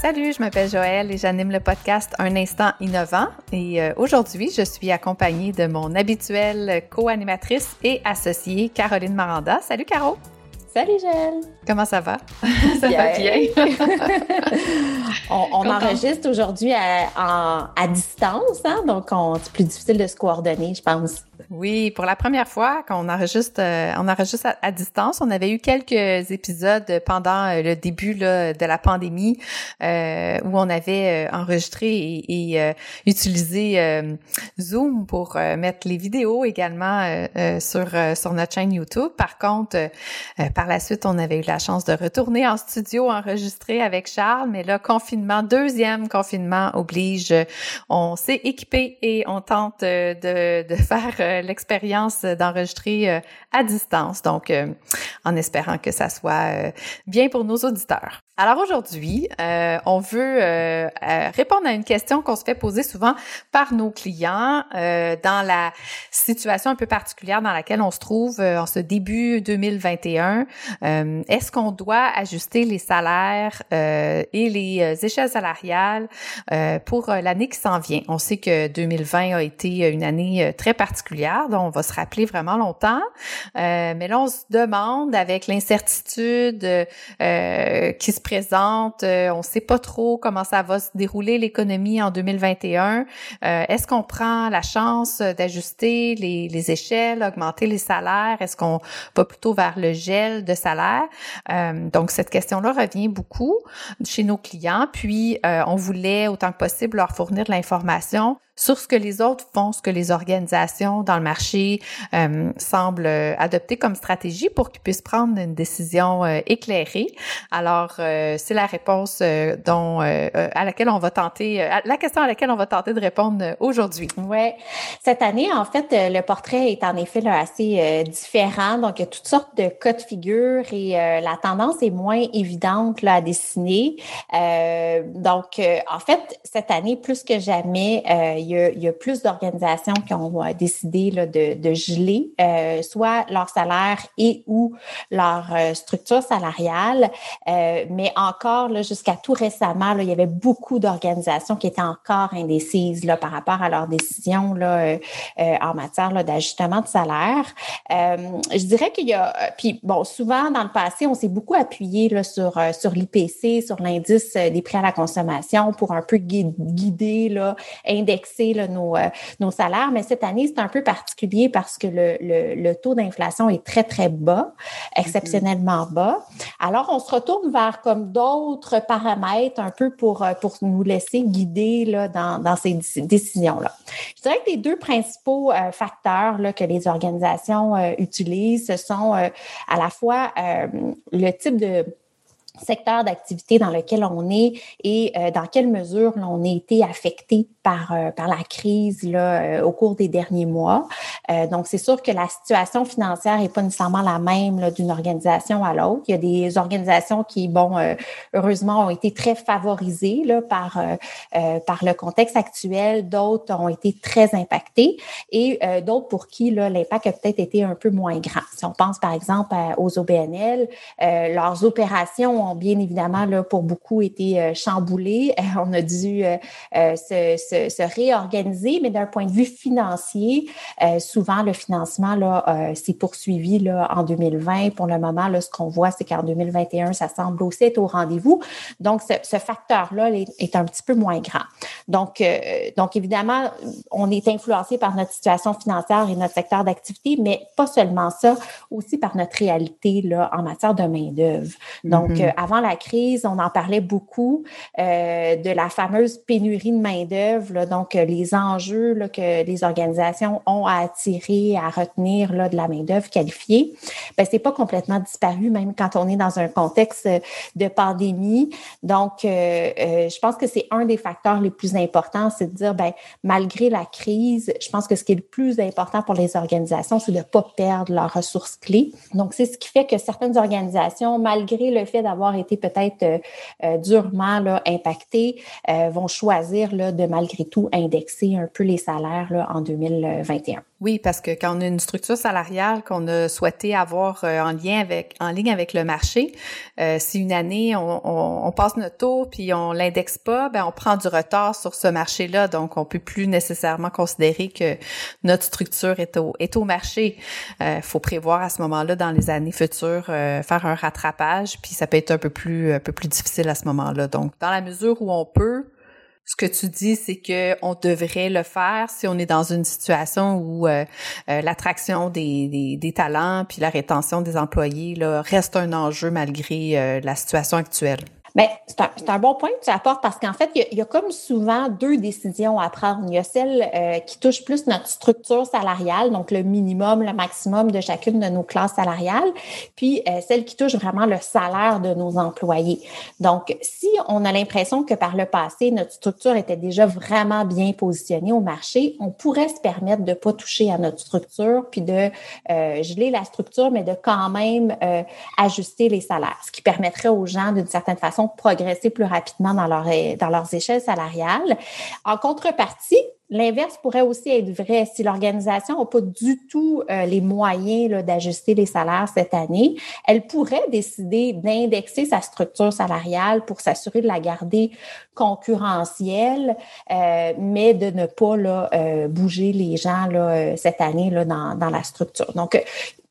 Salut, je m'appelle Joëlle et j'anime le podcast Un instant innovant. Et euh, aujourd'hui, je suis accompagnée de mon habituelle co-animatrice et associée Caroline Maranda. Salut Caro. Salut Joëlle. Comment ça va? ça va bien. on, enregistre aujourd'hui à, distance, hein? donc c'est plus difficile de se coordonner, je pense. Oui, pour la première fois qu'on enregistre, euh, on enregistre à, distance. On avait eu quelques épisodes pendant euh, le début là, de la pandémie euh, où on avait euh, enregistré et, et utilisé Zoom pour mettre les vidéos également sur sur notre chaîne YouTube. Par contre, par la suite, on avait eu la chance de retourner en studio enregistrer avec Charles, mais là, confinement, deuxième confinement oblige. On s'est équipé et on tente de, de faire l'expérience d'enregistrer euh, à distance, donc euh, en espérant que ça soit euh, bien pour nos auditeurs. Alors aujourd'hui, on veut répondre à une question qu'on se fait poser souvent par nos clients dans la situation un peu particulière dans laquelle on se trouve en ce début 2021. Est-ce qu'on doit ajuster les salaires et les échelles salariales pour l'année qui s'en vient? On sait que 2020 a été une année très particulière dont on va se rappeler vraiment longtemps. Euh, mais là, on se demande avec l'incertitude euh, qui se euh, on ne sait pas trop comment ça va se dérouler l'économie en 2021. Est-ce qu'on prend la chance d'ajuster les, les, échelles, augmenter les salaires? Est-ce qu'on va plutôt vers le gel de salaire? donc, cette question-là revient beaucoup chez nos clients. Puis, on voulait autant que possible leur fournir de l'information sur ce que les autres font, ce que les organisations dans le marché euh, semblent euh, adopter comme stratégie pour qu'ils puissent prendre une décision euh, éclairée. Alors, c'est la réponse dont à laquelle on va tenter, la question à laquelle on va tenter de répondre aujourd'hui. Ouais, cette année, en fait, le portrait est en effet là, assez différent. Donc, il y a toutes sortes de cas de figure et la tendance est moins évidente là, à dessiner. donc, en fait, cette année, plus que jamais, y a, plus d'organisations qui ont euh, décidé là, de, de geler euh, soit leur salaire et ou leur euh, structure salariale. mais encore, jusqu'à tout récemment, là, il y avait beaucoup d'organisations qui étaient encore indécises là, par rapport à leurs décisions là, en matière d'ajustement de salaire. je dirais qu'il y a, puis bon, souvent dans le passé, on s'est beaucoup appuyé sur, sur l'IPC, sur l'indice des prix à la consommation pour un peu guider, là, indexer nos, euh, nos salaires. Mais cette année, c'est un peu particulier parce que le, le, taux d'inflation est très, très bas, exceptionnellement mm-hmm. bas. Alors, on se retourne vers comme d'autres paramètres un peu pour, euh, pour nous laisser guider là, dans, dans ces décisions-là. Je dirais que les deux principaux euh, facteurs là, que les organisations utilisent, ce sont à la fois le type de secteur d'activité dans lequel on est et euh, dans quelle mesure on a été affecté par, euh, par la crise là, euh, au cours des derniers mois. donc, c'est sûr que la situation financière n'est pas nécessairement la même d'une organisation à l'autre. Il y a des organisations qui, bon, heureusement, ont été très favorisées là, par, par le contexte actuel. D'autres ont été très impactées et d'autres pour qui l'impact a peut-être été un peu moins grand. Si on pense, par exemple, aux OBNL, leurs opérations bien évidemment là pour beaucoup été euh, chamboulés. on a dû euh, euh, se, se, se, réorganiser, mais d'un point de vue financier, souvent le financement là s'est poursuivi là en 2020. Pour le moment, là, ce qu'on voit, c'est qu'en 2021, ça semble aussi être au rendez-vous. Donc, ce, ce facteur-là est, un petit peu moins grand. Donc, donc évidemment, on est influencé par notre situation financière et notre secteur d'activité, mais pas seulement ça, aussi par notre réalité là en matière de main d'œuvre. Donc, mm-hmm avant la crise, on en parlait beaucoup euh, de la fameuse pénurie de main-d'œuvre, donc euh, les enjeux que les organisations ont à attirer, à retenir de la main-d'œuvre qualifiée. Ben, c'est pas complètement disparu, même quand on est dans un contexte de pandémie. Donc, euh, euh, je pense que c'est un des facteurs les plus importants, c'est de dire, ben, malgré la crise, je pense que ce qui est le plus important pour les organisations, c'est de ne pas perdre leurs ressources clés. Donc, c'est ce qui fait que certaines organisations, malgré le fait d'avoir été peut-être euh, euh, durement euh, vont choisir de tout indexer un peu les salaires en 2021. Oui, parce que quand on a une structure salariale qu'on a souhaité avoir euh, en lien avec en ligne avec le marché, euh, si une année on, on, passe notre taux puis on l'indexe pas, ben on prend du retard sur ce marché-là, donc on peut plus nécessairement considérer que notre structure est au est au marché. Euh, faut prévoir à ce moment-là dans les années futures faire un rattrapage, puis ça peut être un peu plus un peu plus difficile à ce moment-là. Donc dans la mesure où on peut ce que tu dis, c'est que on devrait le faire si on est dans une situation où euh, euh, l'attraction des, des, talents puis la rétention des employés là, reste un enjeu malgré euh, la situation actuelle. Bien, c'est un, un, bon point que tu apportes parce qu'en fait, il y, a, comme souvent deux décisions à prendre. Il y a celle euh, qui touche plus notre structure salariale, donc le minimum, le maximum de chacune de nos classes salariales, puis euh, celle qui touche vraiment le salaire de nos employés. Donc, si on a l'impression que par le passé, notre structure était déjà vraiment bien positionnée au marché, on pourrait se permettre de ne pas toucher à notre structure, puis de euh, geler la structure, mais de quand même ajuster les salaires, ce qui permettrait aux gens, d'une certaine façon, progresser plus rapidement dans, leur, dans leurs échelles salariales. En contrepartie, L'inverse pourrait aussi être vrai si l'organisation n'a pas du tout euh, les moyens d'ajuster les salaires cette année. Elle pourrait décider d'indexer sa structure salariale pour s'assurer de la garder concurrentielle, euh, mais de ne pas euh, bouger les gens cette année dans la structure. Donc,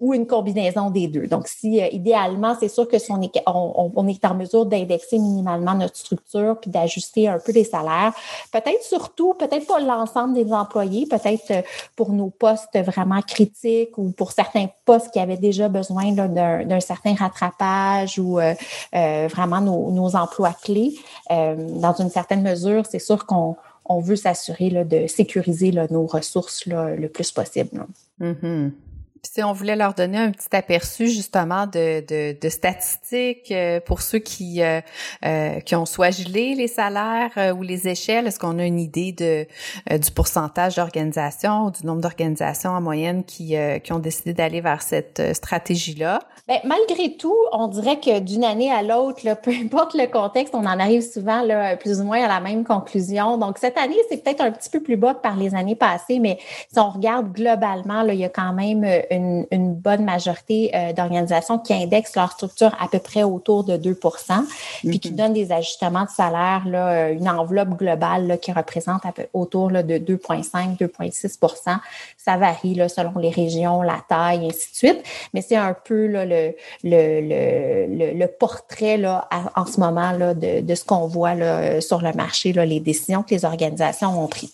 ou une combinaison des deux. Donc, si euh, idéalement, c'est sûr que si on est, on, est en mesure d'indexer minimalement notre structure puis d'ajuster un peu les salaires, peut-être surtout, peut-être pas l'ensemble des employés, peut-être euh, pour nos postes vraiment critiques ou pour certains postes qui avaient déjà besoin d'un certain rattrapage ou euh, vraiment nos, nos, emplois clés. dans une certaine mesure, c'est sûr qu'on on veut s'assurer de sécuriser là, nos ressources là, le plus possible. Mm-hmm si on voulait leur donner un petit aperçu justement de, de, de statistiques euh, pour ceux qui euh, euh, qui ont soit les salaires ou les échelles, est-ce qu'on a une idée de du pourcentage d'organisations ou du nombre d'organisations en moyenne qui qui ont décidé d'aller vers cette stratégie-là? Ben, malgré tout, on dirait que d'une année à l'autre, peu importe le contexte, on en arrive souvent là, plus ou moins à la même conclusion. Donc cette année, c'est peut-être un petit peu plus bas que par les années passées, mais si on regarde globalement, là, il y a quand même une, une bonne majorité euh, d'organisations qui indexent leur structure à peu près autour de 2 puis qui mm-hmm. donnent des ajustements de salaire, là, euh, une enveloppe globale là, qui représente à peu, autour là, de 2,5, 2,6% Ça varie là, selon les régions, la taille, et ainsi de suite. Mais c'est un peu là, le, le, le, le, portrait là, en ce moment là, de, de ce qu'on voit là, sur le marché, là, les décisions que les organisations ont prises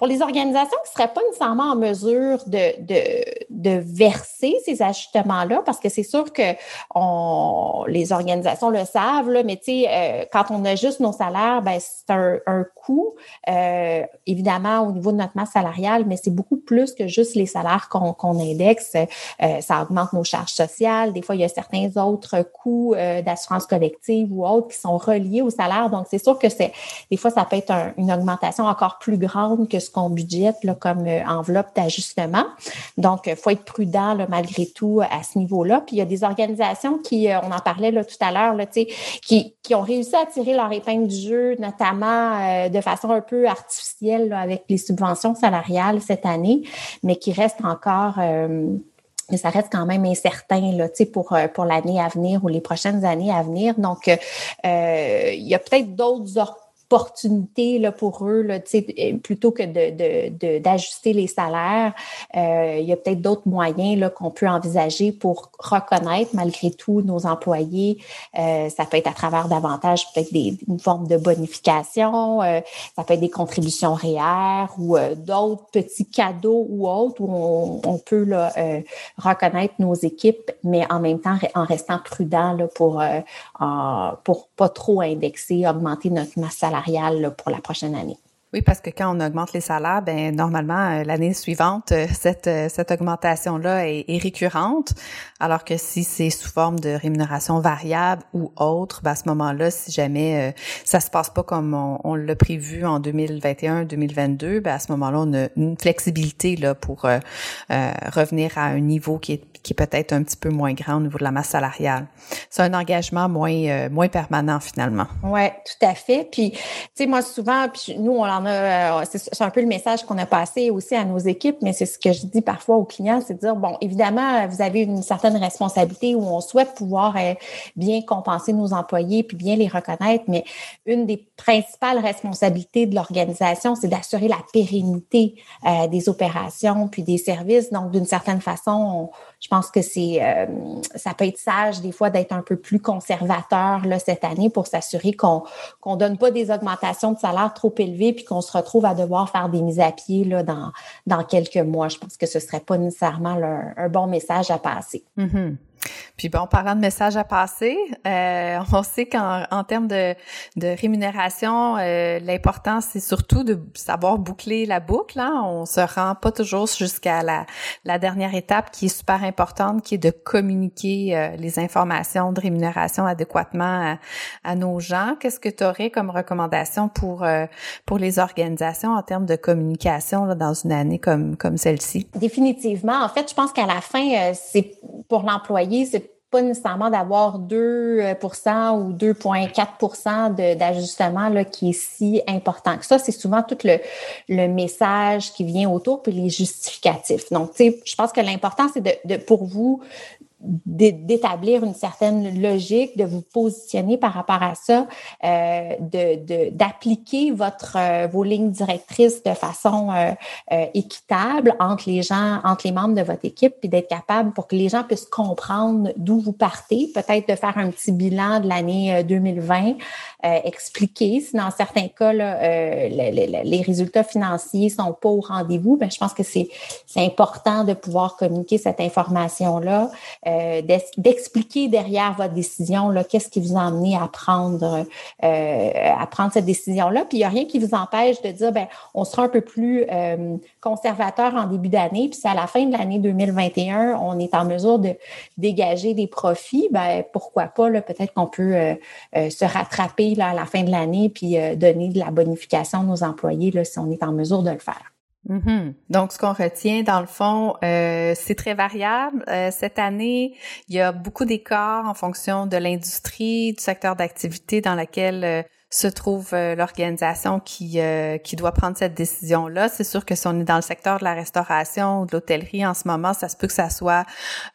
pour les organisations qui ne seraient pas nécessairement en mesure de, de, de verser ces ajustements-là, parce que c'est sûr que on, les organisations le savent, là, mais euh, quand on ajuste nos salaires, ben, c'est un, un coût, euh, évidemment, au niveau de notre masse salariale, mais c'est beaucoup plus que juste les salaires qu'on qu'on indexe. Euh, ça augmente nos charges sociales. Des fois, il y a certains autres coûts euh, d'assurance collective ou autres qui sont reliés au salaire. Donc, c'est sûr que c'est des fois, ça peut être une augmentation encore plus grande que ce qu'on budgète là, comme euh, enveloppe d'ajustement. Donc, il faut être prudent malgré tout à ce niveau-là. Puis il y a des organisations qui, euh, on en parlait tout à l'heure, qui, qui ont réussi à tirer leur épingle du jeu, notamment euh, de façon un peu artificielle avec les subventions salariales cette année, mais qui restent encore mais ça reste quand même incertain pour, pour l'année à venir ou les prochaines années à venir. Donc, euh, il y a peut-être d'autres là, pour eux, là, plutôt que de, d'ajuster les salaires, euh, il y a peut-être d'autres moyens qu'on peut envisager pour reconnaître malgré tout nos employés. Euh, ça peut être à travers davantage peut-être une forme de bonification, euh, ça peut être des contributions réelles ou d'autres petits cadeaux ou autres où on, peut reconnaître nos équipes, mais en même temps en restant prudent là, pour, pour pas trop indexer, augmenter notre masse salariale pour la prochaine année. Oui, parce que quand on augmente les salaires, ben normalement euh, l'année suivante, euh, cette euh, cette augmentation là est, récurrente, alors que si c'est sous forme de rémunération variable ou autre, ben à ce moment-là, si jamais ça se passe pas comme on, l'a prévu en 2021-2022, ben à ce moment-là, on a une flexibilité là pour revenir à un niveau qui est qui est peut-être un petit peu moins grand au niveau de la masse salariale. C'est un engagement moins moins permanent finalement. Ouais, tout à fait. Puis tu sais moi souvent, puis nous on en a, c'est un peu le message qu'on a passé aussi à nos équipes, mais c'est ce que je dis parfois aux clients, c'est de dire, bon, évidemment, vous avez une certaine responsabilité où on souhaite pouvoir bien compenser nos employés puis bien les reconnaître, mais une des principales responsabilités de l'organisation, c'est d'assurer la pérennité des opérations puis des services. Donc, d'une certaine façon, pense que c'est euh, ça peut être sage des fois d'être un peu plus conservateur là, cette année pour s'assurer qu'on qu'on donne pas des augmentations de salaire trop élevées puis qu'on se retrouve à devoir faire des mises à pied là, dans, dans quelques mois. Je pense que ce serait pas nécessairement un bon message à passer. Mm-hmm. Puis bon, parlant de messages à passer, euh, on sait qu'en en termes de, de rémunération, euh, l'important c'est surtout de savoir boucler la boucle. Hein. On se rend pas toujours jusqu'à la, la dernière étape qui est super importante, qui est de communiquer euh, les informations de rémunération adéquatement à, nos gens. Qu'est-ce que tu aurais comme recommandation pour euh, pour les organisations en termes de communication là, dans une année comme comme celle-ci? Définitivement. En fait, je pense qu'à la fin, c'est pour l'employé c'est pas nécessairement d'avoir 2% euh, ou 2,4% d'ajustement qui est si important ça. C'est souvent tout le, le message qui vient autour, puis les justificatifs. Donc, tu sais, je pense que l'important, c'est de, de, pour vous d'établir une certaine logique, de vous positionner par rapport à ça, euh, de d'appliquer votre euh, vos lignes directrices de façon euh, euh, équitable entre les gens, entre les membres de votre équipe, puis d'être capable pour que les gens puissent comprendre d'où vous partez, peut-être de faire un petit bilan de l'année 2020, expliquer si dans certains cas les résultats financiers sont pas au rendez-vous, ben je pense que c'est c'est important de pouvoir communiquer cette information là. Euh, d'expliquer derrière votre décision qu'est-ce qui vous a amené à prendre euh, à prendre cette décision-là. Puis il n'y a rien qui vous empêche de dire ben on sera un peu plus euh, conservateur en début d'année, puis c'est à la fin de l'année 2021, on est en mesure de dégager des profits, ben pourquoi pas peut-être qu'on peut, se rattraper là, à la fin de l'année puis donner de la bonification à nos employés là, si on est en mesure de le faire. Mm-hmm. Donc, ce qu'on retient, dans le fond, euh, c'est très variable. Euh, cette année, il y a beaucoup d'écarts en fonction de l'industrie, du secteur d'activité dans lequel euh, se trouve euh, l'organisation qui euh, qui doit prendre cette décision là. C'est sûr que si on est dans le secteur de la restauration ou de l'hôtellerie en ce moment, ça se peut que ça soit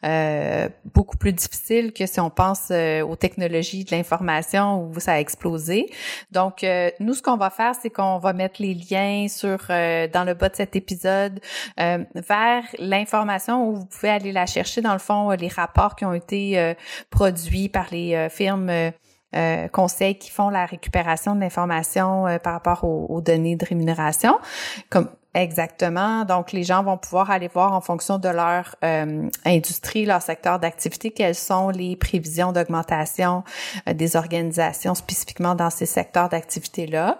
euh, beaucoup plus difficile que si on pense aux technologies de l'information où ça a explosé. Donc nous ce qu'on va faire c'est qu'on va mettre les liens sur dans le bas de cet épisode vers l'information où vous pouvez aller la chercher dans le fond les rapports qui ont été produits par les firmes euh, conseils qui font la récupération de l'information euh, par rapport aux, données de rémunération. Comme Exactement. Donc, les gens vont pouvoir aller voir en fonction de leur euh, industrie, leur secteur d'activité, quelles sont les prévisions d'augmentation des organisations spécifiquement dans ces secteurs d'activité-là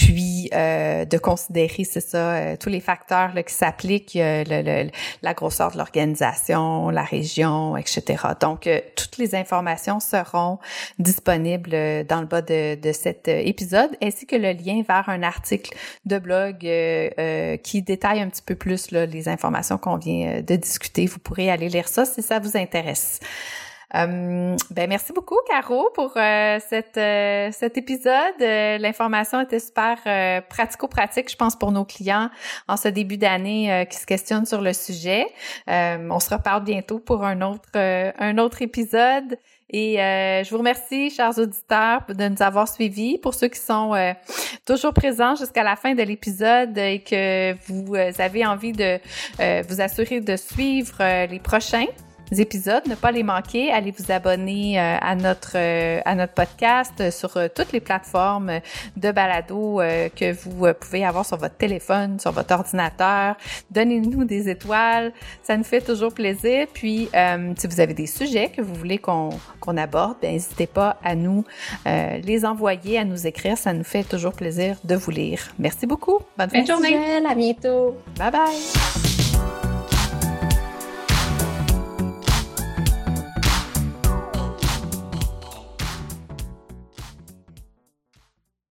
puis euh, de considérer, c'est ça, euh, tous les facteurs là, qui s'appliquent, le, la grosseur de l'organisation, la région, etc. Donc, euh, toutes les informations seront disponibles dans le bas de, de cet épisode, ainsi que le lien vers un article de blog qui détaille un petit peu plus là, les informations qu'on vient de discuter. Vous pourrez aller lire ça si ça vous intéresse. Euh, ben merci beaucoup Caro pour euh, euh, cet épisode. L'information était super pratico-pratique, je pense, pour nos clients en ce début d'année qui se questionnent sur le sujet. on se reparle bientôt pour un autre un autre épisode. Et je vous remercie, chers auditeurs, de nous avoir suivis. Pour ceux qui sont toujours présents jusqu'à la fin de l'épisode et que vous avez envie de vous assurer de suivre les prochains, épisodes, ne pas les manquer. Allez vous abonner euh, à notre euh, à notre podcast sur euh, toutes les plateformes de balado que vous pouvez avoir sur votre téléphone, sur votre ordinateur. Donnez-nous des étoiles, ça nous fait toujours plaisir. Puis si vous avez des sujets que vous voulez qu'on qu'on aborde, ben, n'hésitez pas à nous les envoyer, à nous écrire. Ça nous fait toujours plaisir de vous lire. Merci beaucoup. Bonne fin de journée. À bientôt. Bye bye.